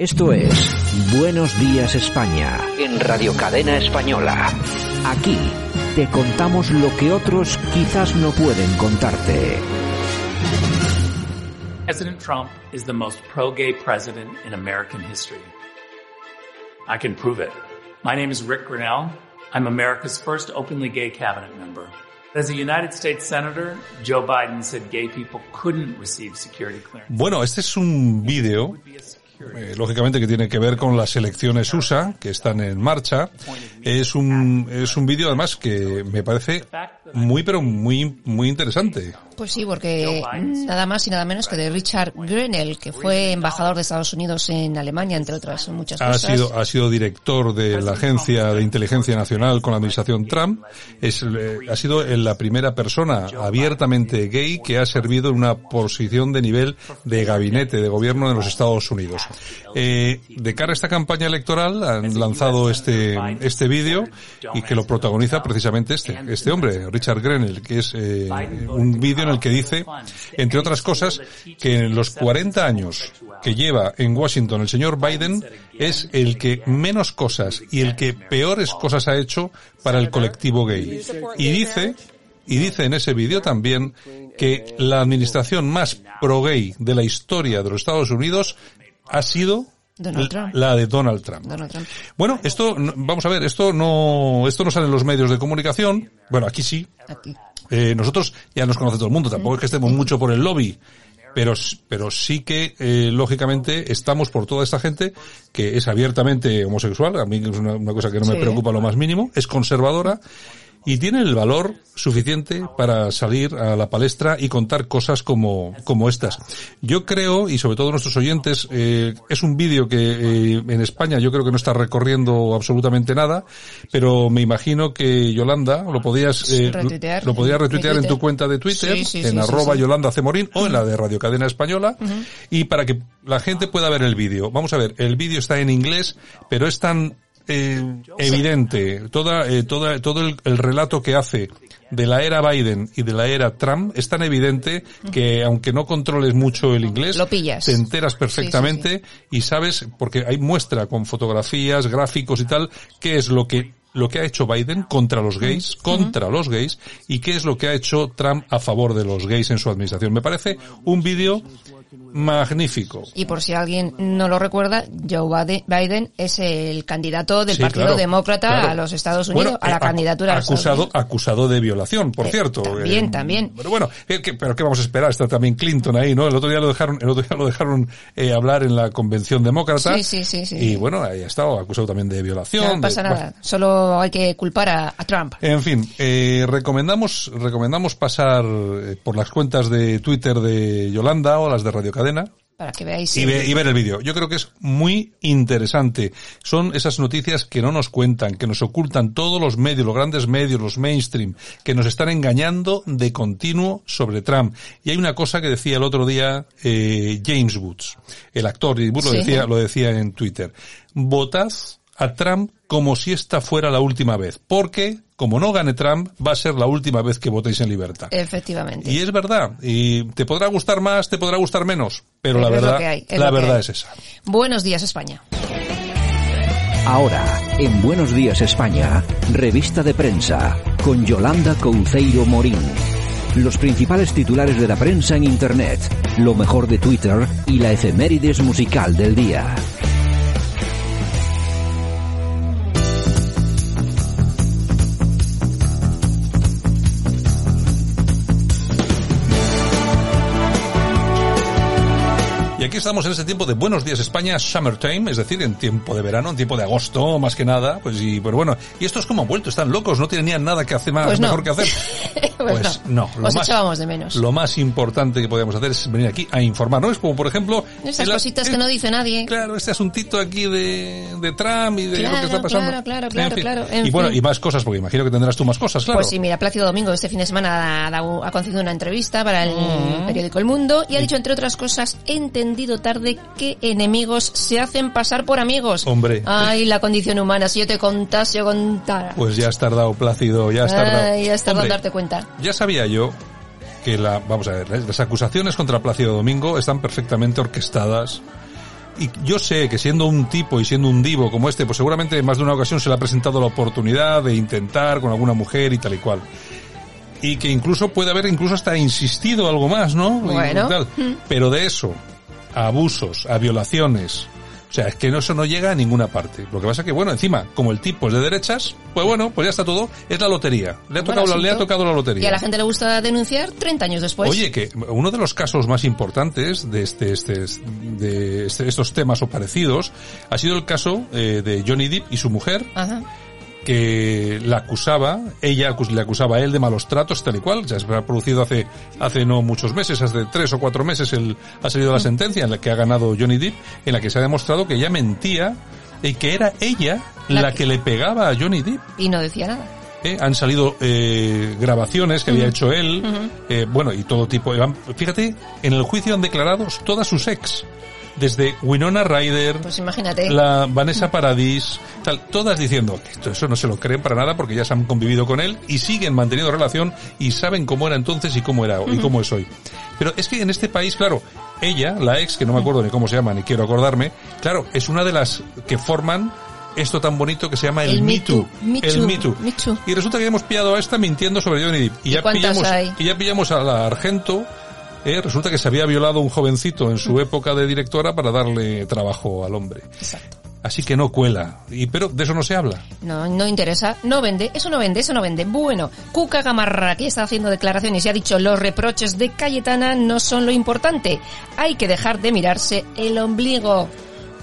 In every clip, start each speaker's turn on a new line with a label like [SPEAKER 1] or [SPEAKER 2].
[SPEAKER 1] Esto es Buenos Días España en Radio Cadena Española. Aquí te contamos lo que otros quizás no pueden contarte.
[SPEAKER 2] President Trump is the most pro-gay president in American history. I can prove it. My name is Rick Grinnell. I'm America's first openly gay cabinet member. As a United States Senator, Joe Biden said gay people couldn't receive security clearance.
[SPEAKER 3] Bueno, este es un vídeo eh, lógicamente que tiene que ver con las elecciones USA que están en marcha. Es un, es un vídeo además que me parece muy pero muy, muy interesante.
[SPEAKER 4] Pues sí, porque nada más y nada menos que de Richard Grenell, que fue embajador de Estados Unidos en Alemania, entre otras muchas
[SPEAKER 3] ha
[SPEAKER 4] cosas.
[SPEAKER 3] Sido, ha sido director de la Agencia de Inteligencia Nacional con la administración Trump. Es, eh, ha sido la primera persona abiertamente gay que ha servido en una posición de nivel de gabinete de gobierno de los Estados Unidos. Eh, de cara a esta campaña electoral han lanzado este, este vídeo y que lo protagoniza precisamente este, este hombre, Richard Grenell, que es eh, un vídeo en el que dice, entre otras cosas, que en los 40 años que lleva en Washington el señor Biden es el que menos cosas y el que peores cosas ha hecho para el colectivo gay. Y dice, y dice en ese vídeo también que la administración más pro-gay de la historia de los Estados Unidos ha sido la de Donald Trump.
[SPEAKER 4] Donald Trump.
[SPEAKER 3] Bueno, esto, vamos a ver, esto no, esto no sale en los medios de comunicación. Bueno, aquí sí.
[SPEAKER 4] Aquí.
[SPEAKER 3] Eh, nosotros ya nos conoce todo el mundo, tampoco es que estemos mucho por el lobby, pero, pero sí que, eh, lógicamente, estamos por toda esta gente que es abiertamente homosexual, a mí es una, una cosa que no me preocupa lo más mínimo, es conservadora y tiene el valor suficiente para salir a la palestra y contar cosas como, como estas. Yo creo, y sobre todo nuestros oyentes, eh, es un vídeo que eh, en España yo creo que no está recorriendo absolutamente nada, pero me imagino que Yolanda lo podías, eh, lo podías retuitear en tu cuenta de Twitter,
[SPEAKER 4] Sí, sí,
[SPEAKER 3] en
[SPEAKER 4] sí,
[SPEAKER 3] arroba. Yolanda Cemorín o en la de Radio Cadena Española, y para que la gente pueda ver el vídeo. Vamos a ver, el vídeo está en inglés, pero es tan eh, evidente, toda, eh, toda, todo el, el relato que hace de la era Biden y de la era Trump es tan evidente que aunque no controles mucho el inglés,
[SPEAKER 4] Lo pillas.
[SPEAKER 3] te enteras perfectamente y sabes, porque hay muestra con fotografías, gráficos y tal, qué es lo que lo que ha hecho Biden contra los gays, contra los gays, y qué es lo que ha hecho Trump a favor de los gays en su administración. Me parece un vídeo magnífico.
[SPEAKER 4] Y por si alguien no lo recuerda, Joe Biden- es el candidato del
[SPEAKER 3] Sí,
[SPEAKER 4] Partido
[SPEAKER 3] claro,
[SPEAKER 4] Demócrata
[SPEAKER 3] claro.
[SPEAKER 4] a los Estados Unidos,
[SPEAKER 3] Bueno,
[SPEAKER 4] a la
[SPEAKER 3] eh,
[SPEAKER 4] candidatura
[SPEAKER 3] acusado, acusado de violación, por
[SPEAKER 4] Eh,
[SPEAKER 3] cierto.
[SPEAKER 4] también, también.
[SPEAKER 3] Pero bueno, eh, que- pero qué vamos a esperar, está también Clinton ahí, ¿no? El otro día lo dejaron, el otro día lo dejaron eh, hablar en la convención demócrata.
[SPEAKER 4] Sí, sí, sí, sí.
[SPEAKER 3] Y bueno, ahí ha estado acusado también de violación.
[SPEAKER 4] No
[SPEAKER 3] de-
[SPEAKER 4] pasa
[SPEAKER 3] bueno,
[SPEAKER 4] nada, solo hay que culpar a, a Trump.
[SPEAKER 3] en fin, eh, recomendamos, recomendamos pasar eh, por las cuentas de Twitter de Yolanda o las de Radio Cadena
[SPEAKER 4] Para que veáis.
[SPEAKER 3] y, ve- y ver el vídeo. Yo creo que es muy interesante. Son esas noticias que no nos cuentan, que nos ocultan todos los medios, los grandes medios, los mainstream, que nos están engañando de continuo sobre Trump. Y hay una cosa que decía el otro día eh, James Woods, el actor, y Woods lo decía, lo decía en Twitter. Votad a Trump como si esta fuera la última vez, porque como no gane Trump, va a ser la última vez que votéis en libertad.
[SPEAKER 4] Efectivamente.
[SPEAKER 3] Y es verdad, y te podrá gustar más, te podrá gustar menos, pero,
[SPEAKER 4] Pero
[SPEAKER 3] la verdad,
[SPEAKER 4] que hay, es
[SPEAKER 3] la verdad esa.
[SPEAKER 4] Buenos días, España.
[SPEAKER 1] Ahora, en Buenos Días España, revista de prensa, con Yolanda Couceiro Morín. Los principales titulares de la prensa en Internet, lo mejor de Twitter y la efemérides musical del día.
[SPEAKER 3] Aquí estamos en este tiempo de Buenos Días España, Summertime, es decir, en tiempo de verano, en tiempo de agosto, más que nada, pues y, pero bueno, y estos como han vuelto, están locos, no tenían nada que hacer más,
[SPEAKER 4] Pues no.
[SPEAKER 3] mejor que hacer.
[SPEAKER 4] Pues
[SPEAKER 3] Pues no, lo
[SPEAKER 4] Os
[SPEAKER 3] más,
[SPEAKER 4] echábamos de menos.
[SPEAKER 3] lo más importante que podíamos hacer es venir aquí a informar, ¿no? Es como, por ejemplo...
[SPEAKER 4] Esas cositas que no dice nadie.
[SPEAKER 3] Claro, este asuntito aquí de, de Trump y de lo que está pasando.
[SPEAKER 4] claro, claro,
[SPEAKER 3] En
[SPEAKER 4] claro,
[SPEAKER 3] fin.
[SPEAKER 4] claro, en
[SPEAKER 3] Y bueno,
[SPEAKER 4] fin.
[SPEAKER 3] y más cosas, porque imagino que tendrás tú más cosas, claro.
[SPEAKER 4] Pues sí, mira, Plácido Domingo este fin de semana ha, dado- ha concedido una entrevista para el
[SPEAKER 3] Mm.
[SPEAKER 4] periódico El Mundo y ha dicho, entre otras cosas, he tarde que enemigos se hacen pasar por amigos.
[SPEAKER 3] Hombre.
[SPEAKER 4] Ay, la condición humana, si yo te contase, yo contara.
[SPEAKER 3] Pues ya has tardado, Plácido, ya has tardado.
[SPEAKER 4] Ay, ya has tardado en darte cuenta.
[SPEAKER 3] Ya sabía yo que la, vamos a ver, ¿eh? las acusaciones contra Plácido Domingo están perfectamente orquestadas y yo sé que siendo un tipo y siendo un divo como este, pues seguramente en más de una ocasión se le ha presentado la oportunidad de intentar con alguna mujer y tal y cual. Y que incluso puede haber incluso hasta insistido algo más, ¿no?
[SPEAKER 4] Bueno.
[SPEAKER 3] Pero de eso, a abusos, a violaciones, o sea, es que eso no llega a ninguna parte. Lo que pasa es que, bueno, encima, como el tipo es de derechas, pues bueno, pues ya está todo. Es la lotería. Le ha, tocado, la, le ha tocado la lotería.
[SPEAKER 4] Y a la gente le gusta denunciar 30 años después.
[SPEAKER 3] Oye, que uno de los casos más importantes de este, este, de este, estos temas o parecidos ha sido el caso eh, de Johnny Depp y su mujer.
[SPEAKER 4] Ajá
[SPEAKER 3] que la acusaba, ella le acusaba a él de malos tratos, tal y cual, ya se ha producido hace, hace no muchos meses, hace tres o cuatro meses el, ha salido la sentencia en la que ha ganado Johnny Depp, en la que se ha demostrado que ella mentía y que era ella la, que... le pegaba a Johnny Depp.
[SPEAKER 4] Y no decía nada.
[SPEAKER 3] Eh, han salido eh, grabaciones que había hecho él, eh, bueno, y todo tipo. Fíjate, en el juicio han declarado todas sus ex desde Winona Ryder,
[SPEAKER 4] pues imagínate.
[SPEAKER 3] la Vanessa Paradis, tal, todas diciendo que esto, eso no se lo creen para nada porque ya se han convivido con él y siguen manteniendo relación y saben cómo era entonces y cómo era y cómo es hoy. Pero es que en este país, claro, ella, la ex, que no me acuerdo ni cómo se llama ni quiero acordarme, claro, es una de las que forman esto tan bonito que se llama el, Me Too. El Me Too. Y resulta que hemos pillado a esta mintiendo sobre Johnny Depp. Y, ya pillamos, y ya pillamos a la Argento eh, resulta que se había violado un jovencito en su época de directora para darle trabajo al hombre.
[SPEAKER 4] Exacto.
[SPEAKER 3] Así que no cuela. Y, pero de eso no se habla.
[SPEAKER 4] No, no interesa. No vende. Eso no vende. Eso no vende. Bueno, Cuca Gamarra, que está haciendo declaraciones y ha dicho los reproches de Cayetana no son lo importante. Hay que dejar de mirarse el ombligo.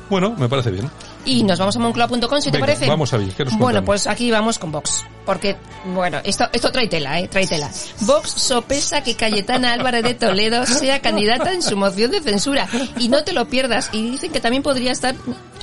[SPEAKER 3] Bueno, me parece bien.
[SPEAKER 4] Y nos vamos a moncloa.com, si te parece.
[SPEAKER 3] Vamos a ver,
[SPEAKER 4] Bueno, pues aquí vamos con Vox. Porque, bueno, esto, esto trae tela, eh, trae tela. Vox sopesa que Cayetana Álvarez de Toledo sea candidata en su moción de censura. Y no te lo pierdas. Y dicen que también podría estar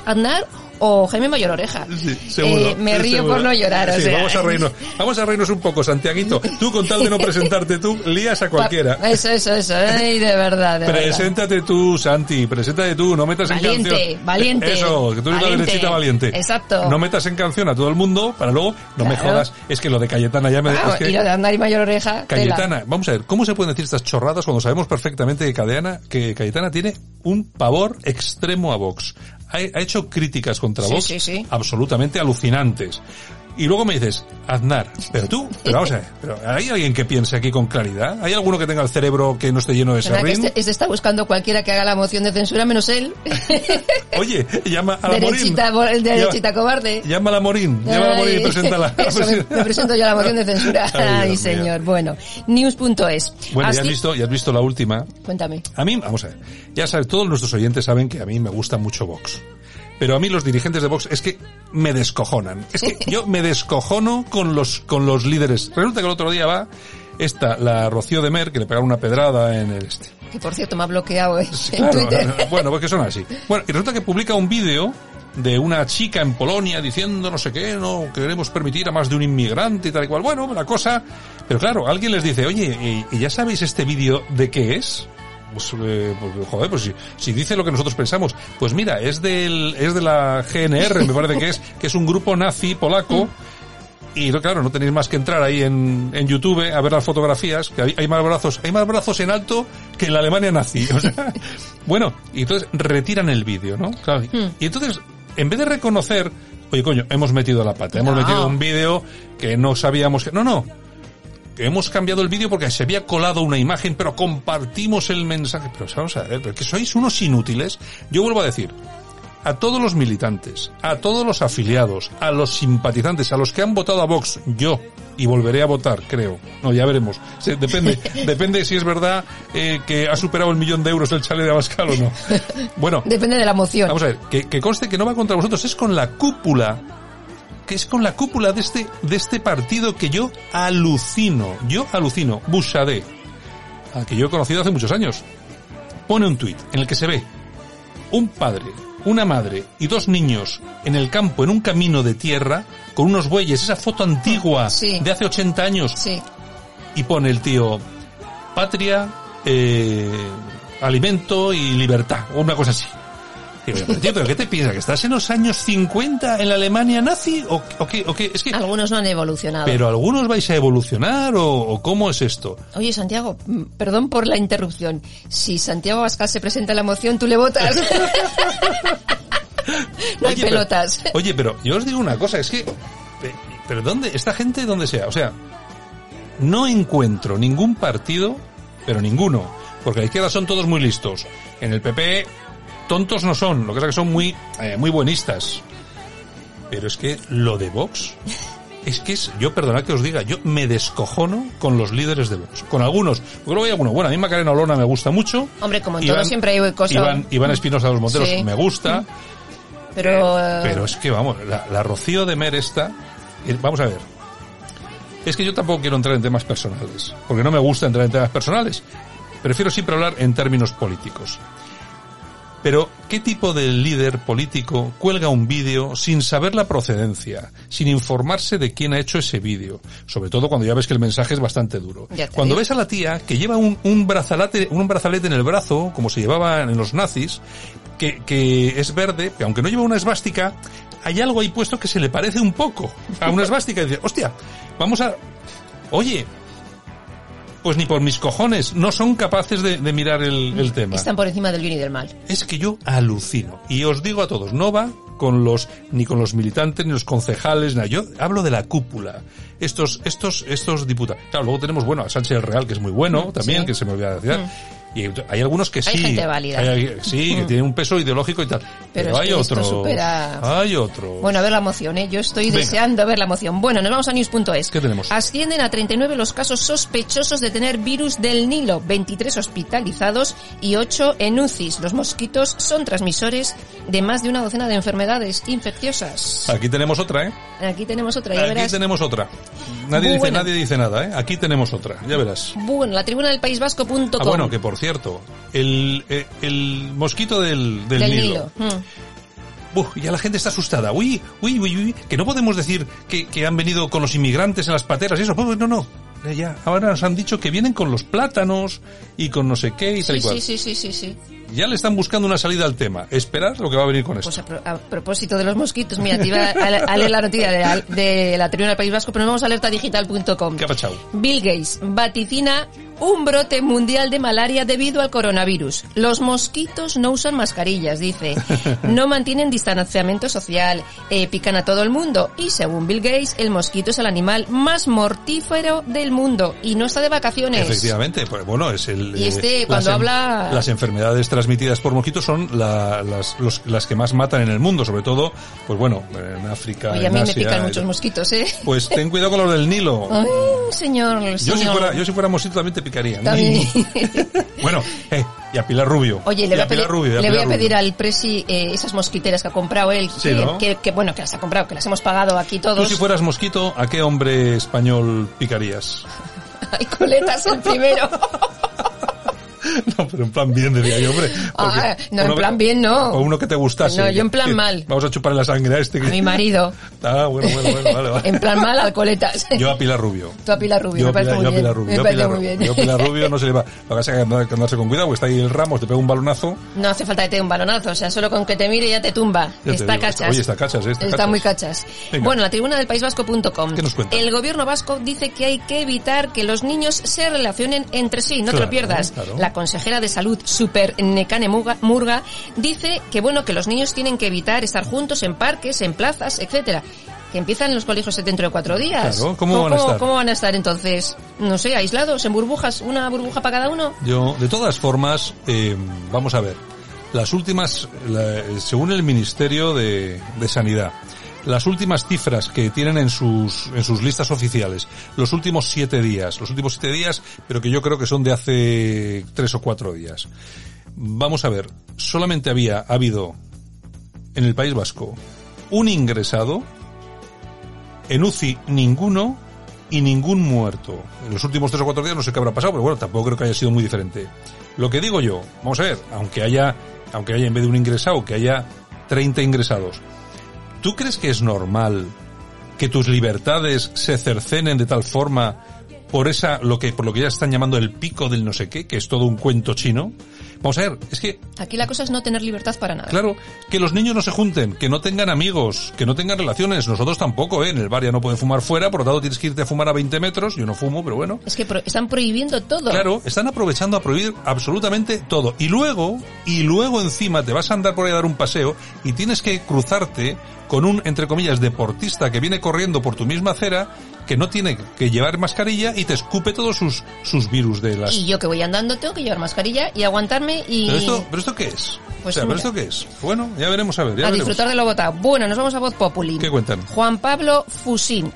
[SPEAKER 4] Aznar o Jaime Mayor Oreja.
[SPEAKER 3] Sí, seguro,
[SPEAKER 4] eh, me río por no llorar, o sea.
[SPEAKER 3] Vamos a reírnos, vamos a reírnos un poco, Santiaguito. Tú con tal de no presentarte tú, lías a cualquiera.
[SPEAKER 4] Eso, eso, eso, ay, de verdad, de
[SPEAKER 3] Preséntate tú, Santi, preséntate tú, no metas
[SPEAKER 4] valiente,
[SPEAKER 3] en canción.
[SPEAKER 4] Valiente,
[SPEAKER 3] Eso, que tú eres la derechita valiente.
[SPEAKER 4] Exacto.
[SPEAKER 3] No metas en canción a todo el mundo para luego, no me jodas, es que lo de Cayetana ya me...
[SPEAKER 4] Ah,
[SPEAKER 3] es que,
[SPEAKER 4] y lo de Andar y Mayor Oreja.
[SPEAKER 3] Cayetana, vamos a ver, ¿cómo se pueden decir estas chorradas cuando sabemos perfectamente que Cayetana, que Cayetana tiene un pavor extremo a Vox? Ha, ha hecho críticas contra
[SPEAKER 4] Sí,
[SPEAKER 3] Vox
[SPEAKER 4] sí, sí.
[SPEAKER 3] absolutamente alucinantes. Y luego me dices, Aznar, pero tú, pero vamos a ver, pero ¿hay alguien que piense aquí con claridad? ¿Hay alguno que tenga el cerebro que no esté lleno de
[SPEAKER 4] ¿Verdad que
[SPEAKER 3] serrín?
[SPEAKER 4] este, este está buscando cualquiera que haga la moción de censura menos él.
[SPEAKER 3] Oye, llama a la Morín.
[SPEAKER 4] derechita, el derechita
[SPEAKER 3] Llama-
[SPEAKER 4] cobarde.
[SPEAKER 3] Llama a la Morín, llama a la Morín y preséntala.
[SPEAKER 4] Eso, me, me presento yo a la moción de censura.
[SPEAKER 3] Ay,
[SPEAKER 4] Ay, señor. Bueno, news.es.
[SPEAKER 3] Bueno, ya has
[SPEAKER 4] Así-
[SPEAKER 3] visto, ya has visto la última.
[SPEAKER 4] Cuéntame.
[SPEAKER 3] A mí, vamos a ver, ya sabes, todos nuestros oyentes saben que a mí me gusta mucho Vox. Pero a mí los dirigentes de Vox es que me descojonan. Es que yo me descojono con los, con los líderes. Resulta que el otro día va esta, la Rocío de Mer, que le pegaron una pedrada en el este.
[SPEAKER 4] Que por cierto me ha bloqueado eh, en
[SPEAKER 3] Claro,
[SPEAKER 4] Twitter.
[SPEAKER 3] bueno, porque son así. Bueno, y resulta que publica un vídeo de una chica en Polonia diciendo no sé qué, no queremos permitir a más de un inmigrante y tal y cual. Bueno, la cosa... Pero claro, alguien les dice, oye, ¿y, y ya sabéis este vídeo de qué es? Pues, eh, pues, joder, pues si, si dice lo que nosotros pensamos, pues mira, es del, es de la GNR, me parece que es, que es un grupo nazi polaco, y no, claro, no tenéis más que entrar ahí en, en YouTube a ver las fotografías, que hay, hay más brazos, hay más brazos en alto que en la Alemania nazi. O sea, bueno, y entonces retiran el vídeo, ¿no? Claro, Y entonces, en vez de reconocer, oye coño, hemos metido la pata, hemos
[SPEAKER 4] No.
[SPEAKER 3] metido un vídeo que no sabíamos que, no, no, hemos cambiado el vídeo porque se había colado una imagen, pero compartimos el mensaje. Pero vamos a ver, que sois unos inútiles. Yo vuelvo a decir, a todos los militantes, a todos los afiliados, a los simpatizantes, a los que han votado a Vox, yo, y volveré a votar, creo. No, ya veremos. Se- depende, depende si es verdad eh, que ha superado el millón de euros el chale de Abascal o no. Bueno,
[SPEAKER 4] Depende de la moción.
[SPEAKER 3] Vamos a ver, que, que conste que no va contra vosotros, es con la cúpula, que es con la cúpula de este, de este partido que yo alucino, yo alucino, Bouchardet, al que yo he conocido hace muchos años, pone un tuit en el que se ve un padre, una madre y dos niños en el campo, en un camino de tierra, con unos bueyes, esa foto antigua
[SPEAKER 4] Sí.
[SPEAKER 3] de hace 80 años,
[SPEAKER 4] Sí.
[SPEAKER 3] y pone el tío patria, eh, alimento y libertad, o una cosa así. Digo, pero, tío, ¿pero qué te piensas? ¿Que estás en los años 50 en la Alemania nazi? ¿O, o qué? o qué? Es que,
[SPEAKER 4] Algunos no han evolucionado.
[SPEAKER 3] ¿Pero algunos vais a evolucionar o, o cómo es esto?
[SPEAKER 4] Oye, Santiago, mm, perdón por la interrupción. Si Santiago Abascal se presenta a la moción, tú le votas. no hay
[SPEAKER 3] Oye, pero-
[SPEAKER 4] pelotas.
[SPEAKER 3] oye, pero yo os digo una cosa, es que... ¿Pero dónde? Esta gente, ¿dónde sea? O sea, no encuentro ningún partido, pero ninguno, porque a la izquierda son todos muy listos. En el PP, tontos no son, lo que es que son muy, eh, muy buenistas. Pero es que lo de Vox, es que es, yo perdonad que os diga, yo me descojono con los líderes de Vox. Con algunos, porque luego hay algunos, bueno, a mí Macarena Olona me gusta mucho.
[SPEAKER 4] Hombre, como en todo siempre hay cosas-
[SPEAKER 3] Iván, Iván Espinosa de los Monteros
[SPEAKER 4] Sí.
[SPEAKER 3] me gusta.
[SPEAKER 4] Pero, eh,
[SPEAKER 3] Pero es que vamos, la, la Rocío de Mer esta, eh, vamos a ver. Es que yo tampoco quiero entrar en temas personales, porque no me gusta entrar en temas personales. Prefiero siempre hablar en términos políticos. Pero, ¿qué tipo de líder político cuelga un vídeo sin saber la procedencia, sin informarse de quién ha hecho ese vídeo? Sobre todo cuando ya ves que el mensaje es bastante duro. Cuando
[SPEAKER 4] digo.
[SPEAKER 3] ves a la tía que lleva un, un brazalete, un brazalete en el brazo, como se llevaban en los nazis, que, que es verde, que aunque no lleva una esvástica, hay algo ahí puesto que se le parece un poco a una esvástica y dice, hostia, vamos a... Oye, pues ni por mis cojones, no son capaces de, de mirar el, el tema.
[SPEAKER 4] están por encima del bien y del mal.
[SPEAKER 3] Es que yo alucino. Y os digo a todos, no va con los, ni con los militantes, ni los concejales, nada. Yo hablo de la cúpula. Estos, estos, estos diputados. Claro, luego tenemos, bueno, a Sánchez del Real, que es muy bueno también,
[SPEAKER 4] sí.
[SPEAKER 3] que se me olvida decir. Y hay algunos que
[SPEAKER 4] Hay
[SPEAKER 3] sí.
[SPEAKER 4] gente válida.
[SPEAKER 3] hay- sí, que tienen un peso ideológico y tal. Pero,
[SPEAKER 4] es
[SPEAKER 3] hay
[SPEAKER 4] que esto
[SPEAKER 3] otros.
[SPEAKER 4] supera-
[SPEAKER 3] Hay otros.
[SPEAKER 4] Bueno, a ver la moción, ¿eh? Yo estoy
[SPEAKER 3] Venga.
[SPEAKER 4] deseando ver la moción. Bueno, nos vamos a news.es.
[SPEAKER 3] ¿Qué tenemos?
[SPEAKER 4] Ascienden a 39 los casos sospechosos de tener virus del Nilo, 23 hospitalizados y 8 en UCIs. Los mosquitos son transmisores de más de una docena de enfermedades infecciosas.
[SPEAKER 3] Aquí tenemos otra, ¿eh?
[SPEAKER 4] Aquí tenemos otra, ya
[SPEAKER 3] Aquí
[SPEAKER 4] verás.
[SPEAKER 3] tenemos otra. Nadie dice, nadie dice nada, ¿eh? Aquí tenemos otra, ya verás.
[SPEAKER 4] Bueno, la tribuna del País Vasco.com.
[SPEAKER 3] Ah, bueno, que por cierto, el, eh, el mosquito del, del,
[SPEAKER 4] del
[SPEAKER 3] Nilo.
[SPEAKER 4] Nilo. Mm.
[SPEAKER 3] Uf, ya la gente está asustada. Uy, uy, uy, uy, que no podemos decir que, que han venido con los inmigrantes en las pateras y eso. Pues no, no. Ya, Ya, ahora nos han dicho que vienen con los plátanos y con no sé qué y tal y
[SPEAKER 4] Sí,
[SPEAKER 3] cual.
[SPEAKER 4] sí, sí, sí, sí, sí.
[SPEAKER 3] Ya le están buscando una salida al tema. Esperar lo que va a venir con esto.
[SPEAKER 4] Pues a, pro- a propósito de los mosquitos, mira, te iba a, a leer la noticia de, la- de la tribuna del País Vasco, pero nos vamos a alertadigital.com.
[SPEAKER 3] ¿Qué ha pasado?
[SPEAKER 4] Bill Gates vaticina un brote mundial de malaria debido al coronavirus. Los mosquitos no usan mascarillas, dice. No mantienen distanciamiento social, eh, pican a todo el mundo. Y según Bill Gates, el mosquito es el animal más mortífero del mundo y no está de vacaciones.
[SPEAKER 3] Efectivamente, pues bueno, es el...
[SPEAKER 4] Y este,
[SPEAKER 3] eh,
[SPEAKER 4] cuando
[SPEAKER 3] las
[SPEAKER 4] habla-
[SPEAKER 3] Las enfermedades transmitidas por mosquitos son la- las, los- las que más matan en el mundo, sobre todo, pues bueno, en África,
[SPEAKER 4] Oye, a mí me
[SPEAKER 3] Asia,
[SPEAKER 4] pican
[SPEAKER 3] y
[SPEAKER 4] muchos mosquitos, ¿eh?
[SPEAKER 3] Pues ten cuidado con los del Nilo.
[SPEAKER 4] Ay, señor,
[SPEAKER 3] Yo si,
[SPEAKER 4] señor.
[SPEAKER 3] fuera, yo si fuera mosquito también te picaría.
[SPEAKER 4] También.
[SPEAKER 3] bueno, eh, y a Pilar Rubio.
[SPEAKER 4] Oye,
[SPEAKER 3] Y
[SPEAKER 4] le voy a, pedir,
[SPEAKER 3] Rubio, y
[SPEAKER 4] le voy a pedir al Presi eh, esas mosquiteras que ha comprado él,
[SPEAKER 3] Sí,
[SPEAKER 4] que,
[SPEAKER 3] ¿no?
[SPEAKER 4] que- que, bueno, que las ha comprado, que las hemos pagado aquí
[SPEAKER 3] Tú
[SPEAKER 4] todos.
[SPEAKER 3] si fueras mosquito, ¿a qué hombre español picarías?
[SPEAKER 4] Hay coletas el primero.
[SPEAKER 3] No, pero en plan bien, diría yo, hombre.
[SPEAKER 4] Ah, no, en plan
[SPEAKER 3] que-
[SPEAKER 4] bien no.
[SPEAKER 3] O uno que te gustase.
[SPEAKER 4] No, yo en plan mal.
[SPEAKER 3] Vamos a chuparle la sangre a este. que-
[SPEAKER 4] A mi marido.
[SPEAKER 3] Ah, bueno, bueno, bueno, vale, vale.
[SPEAKER 4] En plan mal al coletas.
[SPEAKER 3] Yo a Pilar Rubio.
[SPEAKER 4] Tú a Pilar Rubio,
[SPEAKER 3] Yo
[SPEAKER 4] me parece muy bien.
[SPEAKER 3] Pilar Rubio.
[SPEAKER 4] Me
[SPEAKER 3] yo a
[SPEAKER 4] parece
[SPEAKER 3] Pilar
[SPEAKER 4] muy
[SPEAKER 3] Rubio.
[SPEAKER 4] bien.
[SPEAKER 3] Yo a Pilar Rubio no se le va. Lo que pasa es que hay que andarse con cuidado, porque está ahí el Ramos, te pega un balonazo.
[SPEAKER 4] No hace falta que te dé un balonazo, o sea, solo con que te mire ya te tumba.
[SPEAKER 3] Ya
[SPEAKER 4] está cachas.
[SPEAKER 3] Oye, está cachas, eh, está cachas.
[SPEAKER 4] muy cachas.
[SPEAKER 3] Venga.
[SPEAKER 4] Bueno, la tribuna del País Vasco.com.
[SPEAKER 3] ¿Qué nos cuenta?
[SPEAKER 4] El gobierno vasco dice que hay que evitar que los niños se relacionen entre sí, no te lo pierdas.
[SPEAKER 3] claro.
[SPEAKER 4] La consejera de salud, Super Nekane Murga, dice que bueno, que los niños tienen que evitar estar juntos en parques, en plazas, etcétera. Que empiezan los colegios dentro de cuatro días.
[SPEAKER 3] Claro, ¿cómo van a estar?
[SPEAKER 4] ¿Cómo van a estar entonces? No sé, aislados, en burbujas, una burbuja para cada uno.
[SPEAKER 3] Yo, de todas formas, eh, vamos a ver. Las últimas, la- según el Ministerio de, de Sanidad, las últimas cifras que tienen en sus, en sus listas oficiales, los últimos siete días, los últimos siete días, pero que yo creo que son de hace tres o cuatro días. Vamos a ver, solamente había habido en el País Vasco un ingresado, en UCI ninguno y ningún muerto. En los últimos tres o cuatro días no sé qué habrá pasado, pero bueno, tampoco creo que haya sido muy diferente. Lo que digo yo, vamos a ver, aunque haya, aunque haya en vez de un ingresado, que haya 30 ingresados, ¿tú crees que es normal que tus libertades se cercenen de tal forma por esa, lo que, por lo que ya están llamando el pico del no sé qué, que es todo un cuento chino. Vamos a ver, es que
[SPEAKER 4] Aquí la cosa es no tener libertad para nada.
[SPEAKER 3] Claro, que los niños no se junten, que no tengan amigos, que no tengan relaciones. Nosotros tampoco, ¿eh? En el bar ya no pueden fumar fuera, por lo tanto tienes que irte a fumar a 20 metros. Yo no fumo, pero bueno.
[SPEAKER 4] Es que pro- están prohibiendo todo.
[SPEAKER 3] Claro, están aprovechando a prohibir absolutamente todo. Y luego, y luego encima te vas a andar por ahí a dar un paseo y tienes que cruzarte con un, entre comillas, deportista que viene corriendo por tu misma acera, que no tiene que llevar mascarilla y te escupe todos sus, sus virus de las...
[SPEAKER 4] Y yo que voy andando tengo que llevar mascarilla y aguantarme y
[SPEAKER 3] ¿Pero esto, pero esto qué es?
[SPEAKER 4] Pues
[SPEAKER 3] o sea, ¿pero esto qué es? Bueno, ya veremos a ver, ya
[SPEAKER 4] a
[SPEAKER 3] veremos.
[SPEAKER 4] disfrutar de lo votado. Bueno, nos vamos a Voz Populi.
[SPEAKER 3] ¿Qué cuentan?
[SPEAKER 4] Juan Pablo Fusín,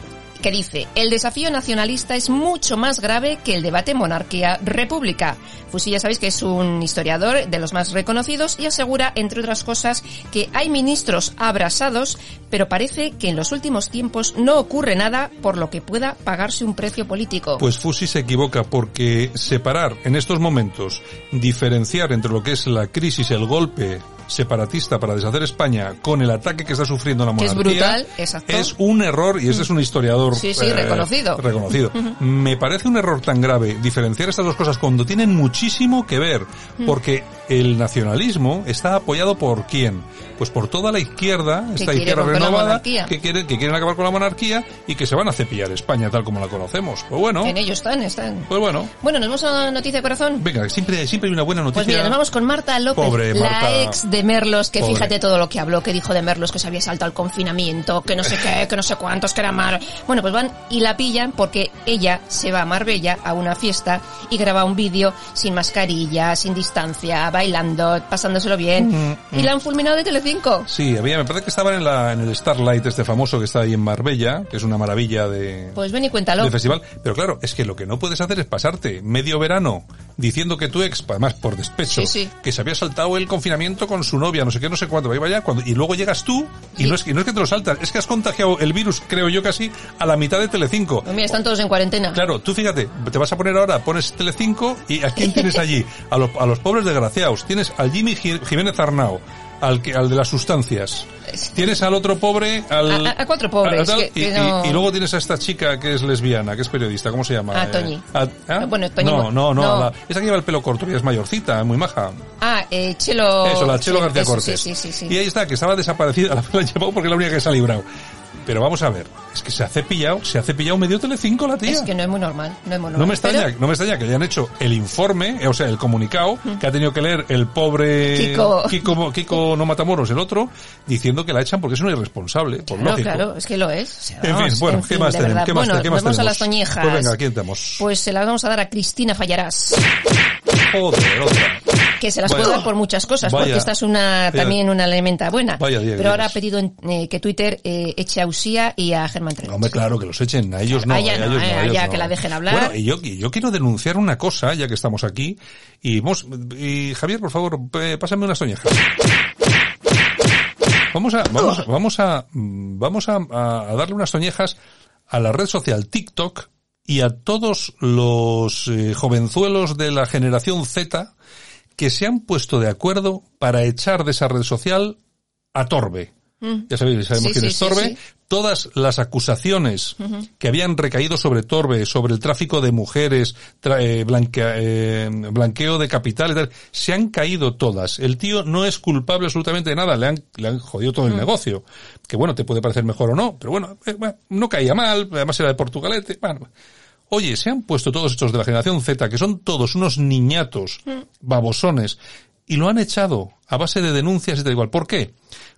[SPEAKER 4] que dice, el desafío nacionalista es mucho más grave que el debate monarquía-república. Fusín ya sabéis que es un historiador de los más reconocidos y asegura, entre otras cosas, que hay ministros abrasados, pero parece que en los últimos tiempos no ocurre nada por lo que pueda pagarse un precio político.
[SPEAKER 3] Pues Fusi se equivoca porque separar en estos momentos, diferenciar entre lo que es la crisis, el golpe separatista para deshacer España con el ataque que está sufriendo la
[SPEAKER 4] Que es
[SPEAKER 3] monarquía
[SPEAKER 4] brutal, exacto.
[SPEAKER 3] es un error y este es un historiador
[SPEAKER 4] Sí, sí, reconocido.
[SPEAKER 3] reconocido. Me parece un error tan grave diferenciar estas dos cosas cuando tienen muchísimo que ver porque el nacionalismo está apoyado por quién? Pues por toda la izquierda, esta
[SPEAKER 4] quiere
[SPEAKER 3] izquierda renovada
[SPEAKER 4] monarquía.
[SPEAKER 3] que quieren que quieren acabar con la monarquía y que se van a cepillar España tal como la conocemos. Pues bueno,
[SPEAKER 4] En ellos están, están.
[SPEAKER 3] pues bueno.
[SPEAKER 4] Bueno, nos vamos a la noticia de corazón.
[SPEAKER 3] Venga, siempre, siempre hay una buena noticia.
[SPEAKER 4] Pues mira, nos vamos con Marta López,
[SPEAKER 3] Pobre
[SPEAKER 4] la
[SPEAKER 3] Marta.
[SPEAKER 4] ex de Merlos, que
[SPEAKER 3] Pobre.
[SPEAKER 4] fíjate todo lo que habló, que dijo de Merlos, que se había saltado el confinamiento, que no sé qué, que no sé cuántos, que era mal. Bueno, pues van y la pillan porque ella se va a Marbella a una fiesta y graba un vídeo sin mascarilla, sin distancia, bailando, pasándoselo bien. Y la han fulminado de Telecinco.
[SPEAKER 3] Sí, había, me parece que estaban en, la, en el Starlight este famoso que está ahí en Marbella, que es una maravilla de,
[SPEAKER 4] Pues ven y cuéntalo.
[SPEAKER 3] de festival. Pero claro, es que lo que no puedes hacer es pasarte medio verano diciendo que tu ex, además por despecho,
[SPEAKER 4] Sí, sí.
[SPEAKER 3] que se había saltado el confinamiento con su novia, no sé qué, no sé cuánto, vaya, cuando, y luego llegas tú y,
[SPEAKER 4] Y-
[SPEAKER 3] no es, que no es que te lo saltas, es que has contagiado el virus, creo yo casi, a la mitad de Telecinco.
[SPEAKER 4] Pues mira, están todos en cuarentena.
[SPEAKER 3] Claro, tú fíjate, te vas a poner ahora, pones Telecinco y ¿a quién tienes allí? A los, a los pobres desgraciados. Tienes al Jimmy Ji- Jiménez Arnao, al, que, al de las sustancias. Tienes al otro pobre, al...
[SPEAKER 4] A- a- a cuatro pobres,
[SPEAKER 3] tal,
[SPEAKER 4] que-
[SPEAKER 3] y,
[SPEAKER 4] que
[SPEAKER 3] y-
[SPEAKER 4] no-
[SPEAKER 3] y luego tienes a esta chica que es lesbiana, que es periodista, ¿cómo se llama?
[SPEAKER 4] Ah,
[SPEAKER 3] Eh,
[SPEAKER 4] Toñi.
[SPEAKER 3] a- ¿ah?
[SPEAKER 4] Bueno, Toñi
[SPEAKER 3] No, no, no,
[SPEAKER 4] no.
[SPEAKER 3] la- esa que lleva el pelo corto y es mayorcita, muy maja.
[SPEAKER 4] Ah, eh, Chelo...
[SPEAKER 3] Eso, la Chelo
[SPEAKER 4] sí,
[SPEAKER 3] García
[SPEAKER 4] eso,
[SPEAKER 3] Cortés.
[SPEAKER 4] Sí, sí, sí.
[SPEAKER 3] Y ahí está, que estaba desaparecida, la han llevado porque es la única que se ha librado. Pero vamos a ver, es que se ha cepillado, se ha cepillado medio Telecinco la tía.
[SPEAKER 4] Es que no es muy normal, no es muy normal.
[SPEAKER 3] No me extraña,
[SPEAKER 4] Pero-
[SPEAKER 3] no me extraña que hayan hecho el informe, eh, o sea, el comunicado que ha tenido que leer el pobre
[SPEAKER 4] Kiko.
[SPEAKER 3] Kiko, Kiko no Matamoros, el otro, diciendo que la echan porque es una irresponsable, por
[SPEAKER 4] Claro,
[SPEAKER 3] lógico.
[SPEAKER 4] claro, es que lo es. O sea,
[SPEAKER 3] En fin, bueno,
[SPEAKER 4] en
[SPEAKER 3] ¿qué
[SPEAKER 4] fin,
[SPEAKER 3] más tenemos? ¿Qué más,
[SPEAKER 4] bueno,
[SPEAKER 3] qué más
[SPEAKER 4] vamos a
[SPEAKER 3] tenemos?
[SPEAKER 4] las toñejas.
[SPEAKER 3] Pues venga, aquí estamos.
[SPEAKER 4] Pues se las vamos a dar a Cristina Fallarás,
[SPEAKER 3] Joder, otra.
[SPEAKER 4] Que se las puede dar por muchas cosas,
[SPEAKER 3] Vaya.
[SPEAKER 4] porque esta es una también una elementa buena.
[SPEAKER 3] Vaya
[SPEAKER 4] Pero ahora ha pedido en- eh, que Twitter eh, eche a Usía y a Germán Treviño.
[SPEAKER 3] Hombre, claro, que los echen, a ellos no.
[SPEAKER 4] A ella
[SPEAKER 3] eh,
[SPEAKER 4] no,
[SPEAKER 3] ellos
[SPEAKER 4] eh, a
[SPEAKER 3] ellos no.
[SPEAKER 4] que la dejen hablar.
[SPEAKER 3] Bueno, y yo, quiero denunciar una cosa, ya que estamos aquí, y, vamos, y Javier, por favor, eh, pásame unas toñejas. Vamos a, vamos, vamos a, mm, vamos a, darle unas toñejas a la red social TikTok y a todos los eh, jovenzuelos de la generación Z que se han puesto de acuerdo para echar de esa red social a Torbe. Ya sabéis, sabemos
[SPEAKER 4] Mm. Sí,
[SPEAKER 3] quién
[SPEAKER 4] sí,
[SPEAKER 3] es Torbe.
[SPEAKER 4] sí.
[SPEAKER 3] Todas las acusaciones que habían recaído sobre Torbe, sobre el tráfico de mujeres, tra- eh, blanquea- eh, blanqueo de capital, y tal, se han caído todas. El tío no es culpable absolutamente de nada, le han, le han jodido todo el negocio. Que bueno, te puede parecer mejor o no, pero bueno, eh, bueno, no caía mal, además era de Portugalete, bueno. Oye, se han puesto todos estos de la generación Z, que son todos unos niñatos, babosones, y lo han echado a base de denuncias y tal igual. ¿Por qué?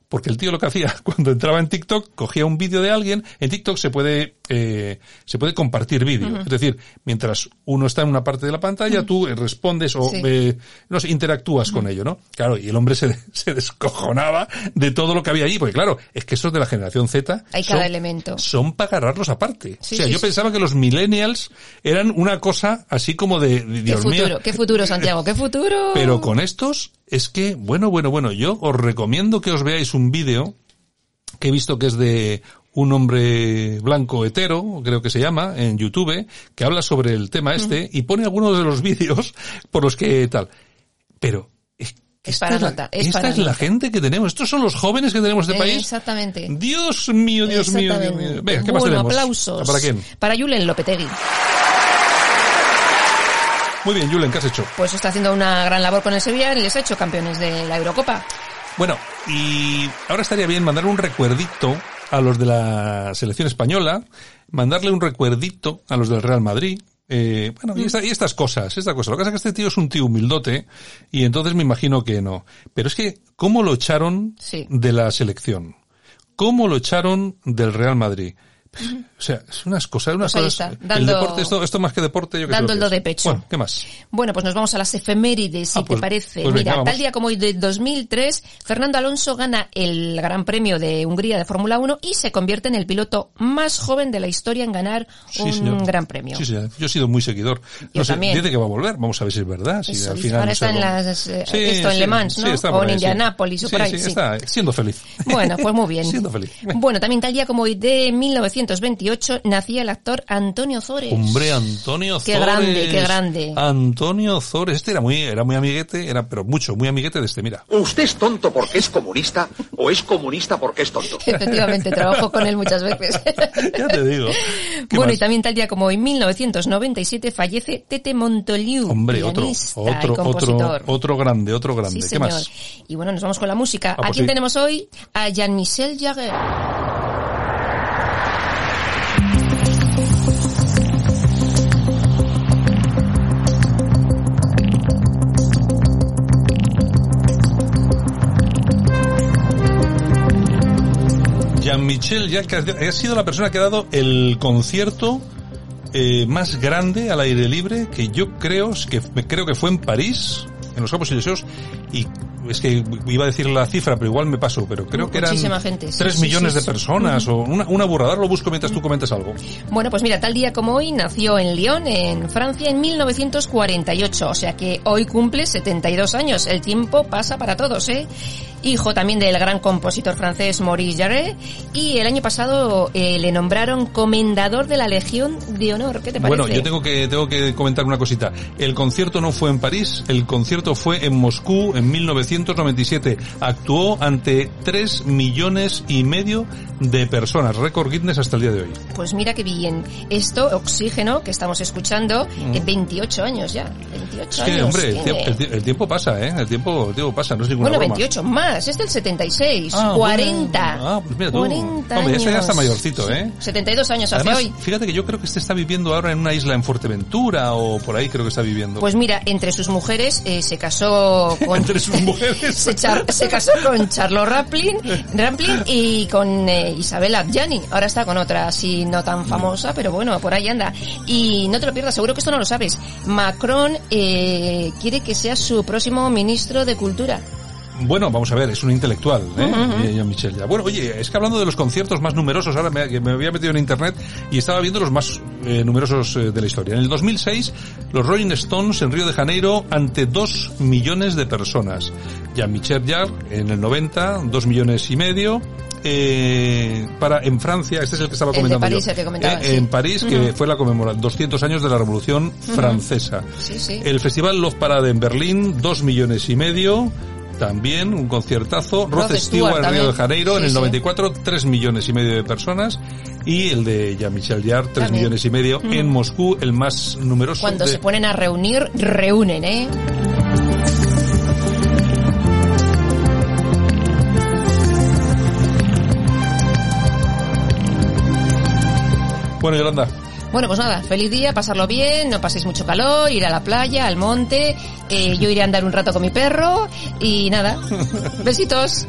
[SPEAKER 3] Porque el tío lo que hacía cuando entraba en TikTok, cogía un vídeo de alguien, en TikTok se puede, eh, se puede compartir vídeo. Es decir, mientras uno está en una parte de la pantalla, tú eh, respondes o
[SPEAKER 4] Sí.
[SPEAKER 3] eh, no sé, interactúas con ello, ¿no? Claro, y el hombre se, se descojonaba de todo lo que había allí, porque claro, es que estos de la generación Z
[SPEAKER 4] Hay cada elemento.
[SPEAKER 3] son para agarrarlos aparte.
[SPEAKER 4] Sí,
[SPEAKER 3] o sea,
[SPEAKER 4] sí,
[SPEAKER 3] yo pensaba que los millennials eran una cosa así como de, de-
[SPEAKER 4] ¿Qué
[SPEAKER 3] Dios
[SPEAKER 4] futuro?
[SPEAKER 3] mío.
[SPEAKER 4] ¿Qué futuro, Santiago? ¿Qué futuro?
[SPEAKER 3] Pero con estos es que, bueno, bueno, bueno, yo os recomiendo que os veáis un vídeo que he visto que es de un hombre blanco hetero, creo que se llama, en YouTube, que habla sobre el tema este y pone algunos de los vídeos por los que tal. Pero es,
[SPEAKER 4] Es
[SPEAKER 3] esta
[SPEAKER 4] para
[SPEAKER 3] es la,
[SPEAKER 4] nota, es
[SPEAKER 3] esta
[SPEAKER 4] para
[SPEAKER 3] es la gente que tenemos. Estos son los jóvenes que tenemos de
[SPEAKER 4] Eh,
[SPEAKER 3] país.
[SPEAKER 4] Exactamente.
[SPEAKER 3] Dios mío, Dios mío, Dios mío. Venga, ¿qué más
[SPEAKER 4] bueno,
[SPEAKER 3] tenemos?
[SPEAKER 4] aplausos.
[SPEAKER 3] ¿Para quién?
[SPEAKER 4] Para Julen Lopetegui.
[SPEAKER 3] Muy bien, Julen, ¿qué has hecho?
[SPEAKER 4] Pues está haciendo una gran labor con el Sevilla y les ha hecho campeones de la Eurocopa.
[SPEAKER 3] Bueno, y ahora estaría bien mandar un recuerdito a los de la selección española, mandarle un recuerdito a los del Real Madrid, eh, bueno, y, esta- y estas cosas, esta cosa. Lo que pasa es que este tío es un tío humildote y entonces me imagino que no. Pero es que, ¿cómo lo echaron
[SPEAKER 4] Sí.
[SPEAKER 3] de la selección? ¿Cómo lo echaron del Real Madrid? O sea, es unas cosas, unas
[SPEAKER 4] Pues
[SPEAKER 3] cosas.
[SPEAKER 4] está, dando-
[SPEAKER 3] el deporte, esto, esto más que deporte, yo que
[SPEAKER 4] dando el do de pecho.
[SPEAKER 3] Bueno, ¿qué más?
[SPEAKER 4] Bueno, pues nos vamos a las efemérides, si
[SPEAKER 3] Ah, pues-
[SPEAKER 4] te parece.
[SPEAKER 3] pues venga,
[SPEAKER 4] Mira,
[SPEAKER 3] vamos.
[SPEAKER 4] tal día como hoy de 2003, Fernando Alonso gana el Gran Premio de Hungría de Fórmula 1 y se convierte en el piloto más joven de la historia en ganar
[SPEAKER 3] Sí,
[SPEAKER 4] un
[SPEAKER 3] señor.
[SPEAKER 4] Gran Premio.
[SPEAKER 3] Sí, señor. Yo he sido muy seguidor.
[SPEAKER 4] Yo
[SPEAKER 3] No sé,
[SPEAKER 4] también.
[SPEAKER 3] dice que va a volver. Vamos a ver si es verdad. Si
[SPEAKER 4] Eso
[SPEAKER 3] al final
[SPEAKER 4] Ahora
[SPEAKER 3] no
[SPEAKER 4] está en las, eh, esto en Le Mans, ¿no?
[SPEAKER 3] está
[SPEAKER 4] O en
[SPEAKER 3] ahí, sí.
[SPEAKER 4] Indianápolis o
[SPEAKER 3] Sí,
[SPEAKER 4] por ahí,
[SPEAKER 3] sí,
[SPEAKER 4] sí.
[SPEAKER 3] está siendo feliz.
[SPEAKER 4] Bueno, pues muy bien.
[SPEAKER 3] siendo feliz.
[SPEAKER 4] Bueno, también tal día como hoy de 1928 nacía el actor Antonio Zores.
[SPEAKER 3] Hombre, Antonio
[SPEAKER 4] Qué
[SPEAKER 3] Zores.
[SPEAKER 4] grande, qué grande.
[SPEAKER 3] Antonio Zores. Este era muy, era muy amiguete, era, pero mucho, muy amiguete de este, mira.
[SPEAKER 5] ¿Usted es tonto porque es comunista o es comunista porque es tonto?
[SPEAKER 4] Efectivamente, trabajo con él muchas veces.
[SPEAKER 3] Ya te digo. ¿Qué
[SPEAKER 4] Bueno,
[SPEAKER 3] más?
[SPEAKER 4] y también tal día como hoy, en 1997, fallece Tete Montoliu,
[SPEAKER 3] Hombre, otro,
[SPEAKER 4] pianista
[SPEAKER 3] otro, otro, otro grande, otro grande.
[SPEAKER 4] Sí,
[SPEAKER 3] ¿Qué
[SPEAKER 4] señor.
[SPEAKER 3] más?
[SPEAKER 4] Y bueno, nos vamos con la música.
[SPEAKER 3] Ah,
[SPEAKER 4] ¿A
[SPEAKER 3] pues
[SPEAKER 4] quién
[SPEAKER 3] sí.
[SPEAKER 4] tenemos hoy? A Jean-Michel Jarre.
[SPEAKER 3] Jean-Michel Jacques ha sido la persona que ha dado el concierto eh, más grande al aire libre que yo creo que creo que fue en París, en los Campos Elíseos y es que iba a decir la cifra, pero igual me paso, pero creo que eran
[SPEAKER 4] gente, sí,
[SPEAKER 3] tres
[SPEAKER 4] sí,
[SPEAKER 3] millones
[SPEAKER 4] sí,
[SPEAKER 3] de personas o una, una burrada. Lo busco mientras tú comentas algo.
[SPEAKER 4] Bueno, pues mira, tal día como hoy nació en Lyon, en Francia, en 1948. O sea que hoy cumple 72 años. El tiempo pasa para todos, ¿eh? Hijo también del gran compositor francés Maurice Jarre. Y el año pasado eh, le nombraron comendador de la Legión de Honor. ¿Qué te parece?
[SPEAKER 3] Bueno, yo tengo que tengo que comentar una cosita. El concierto no fue en París, el concierto fue en Moscú en 1997. Actuó ante 3 millones y medio de personas, récord Guinness hasta el día de hoy.
[SPEAKER 4] Pues mira qué bien. Esto, Oxígeno, que estamos escuchando, en 28 años ya. 28
[SPEAKER 3] Mm. Es que,
[SPEAKER 4] años.
[SPEAKER 3] hombre, el tiempo, el pasa, ¿eh? El tiempo, el tiempo pasa, no es ninguna
[SPEAKER 4] Bueno,
[SPEAKER 3] broma.
[SPEAKER 4] 28 más, es del 76,
[SPEAKER 3] Ah,
[SPEAKER 4] 40.
[SPEAKER 3] bueno. Ah, pues mira tú.
[SPEAKER 4] 40
[SPEAKER 3] Hombre, este ya está
[SPEAKER 4] años.
[SPEAKER 3] mayorcito, ¿eh?
[SPEAKER 4] 72 años hace
[SPEAKER 3] Además,
[SPEAKER 4] hoy.
[SPEAKER 3] fíjate que yo creo que este está viviendo ahora en una isla en Fuerteventura o por ahí creo que está viviendo.
[SPEAKER 4] Pues mira, entre sus mujeres eh, se casó con...
[SPEAKER 3] Entre sus mujeres.
[SPEAKER 4] se, casó con Charlo Raplin, Raplin y con eh, Isabel. Ahora está con otra así no tan famosa, pero bueno, por ahí anda. Y no te lo pierdas, seguro que esto no lo sabes. Macron eh, quiere que sea su próximo ministro de Cultura.
[SPEAKER 3] Bueno, vamos a ver, es un intelectual, ¿eh? Jean-Michel ya. Bueno, oye, es que hablando de los conciertos más numerosos, ahora me, que me había metido en internet y estaba viendo los más eh, numerosos eh, de la historia. En el 2006, los Rolling Stones en Río de Janeiro ante dos millones de personas. Jean-Michel Jarre en el 90, dos millones y medio. Eh, para en Francia, este es el que estaba
[SPEAKER 4] El de
[SPEAKER 3] comentando
[SPEAKER 4] París,
[SPEAKER 3] yo.
[SPEAKER 4] el que comentaba,
[SPEAKER 3] Eh,
[SPEAKER 4] sí.
[SPEAKER 3] En París, que fue la conmemoración 200 años de la Revolución Francesa.
[SPEAKER 4] Sí, sí.
[SPEAKER 3] El Festival Love Parade en Berlín, dos millones y medio. También un conciertazo. Rod Stewart en Río de Janeiro en
[SPEAKER 4] Sí,
[SPEAKER 3] el
[SPEAKER 4] sí.
[SPEAKER 3] 94, tres millones y medio de personas. Y el de Jean-Michel Jarre, tres
[SPEAKER 4] También.
[SPEAKER 3] millones y medio en Moscú, el más numeroso.
[SPEAKER 4] Cuando
[SPEAKER 3] de-
[SPEAKER 4] se ponen a reunir, reúnen, ¿eh?
[SPEAKER 3] Bueno, Yolanda,
[SPEAKER 4] Bueno, pues nada, feliz día, pasarlo bien, no paséis mucho calor, ir a la playa, al monte, eh, yo iré a andar un rato con mi perro y nada. Besitos.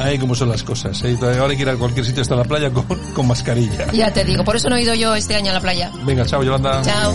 [SPEAKER 3] ahí como son las cosas. ¿eh? Ahora hay que ir a cualquier sitio hasta la playa con, con mascarilla.
[SPEAKER 4] Ya te digo, por eso no he ido yo este año a la playa.
[SPEAKER 3] Venga, chao, Yolanda.
[SPEAKER 4] Chao.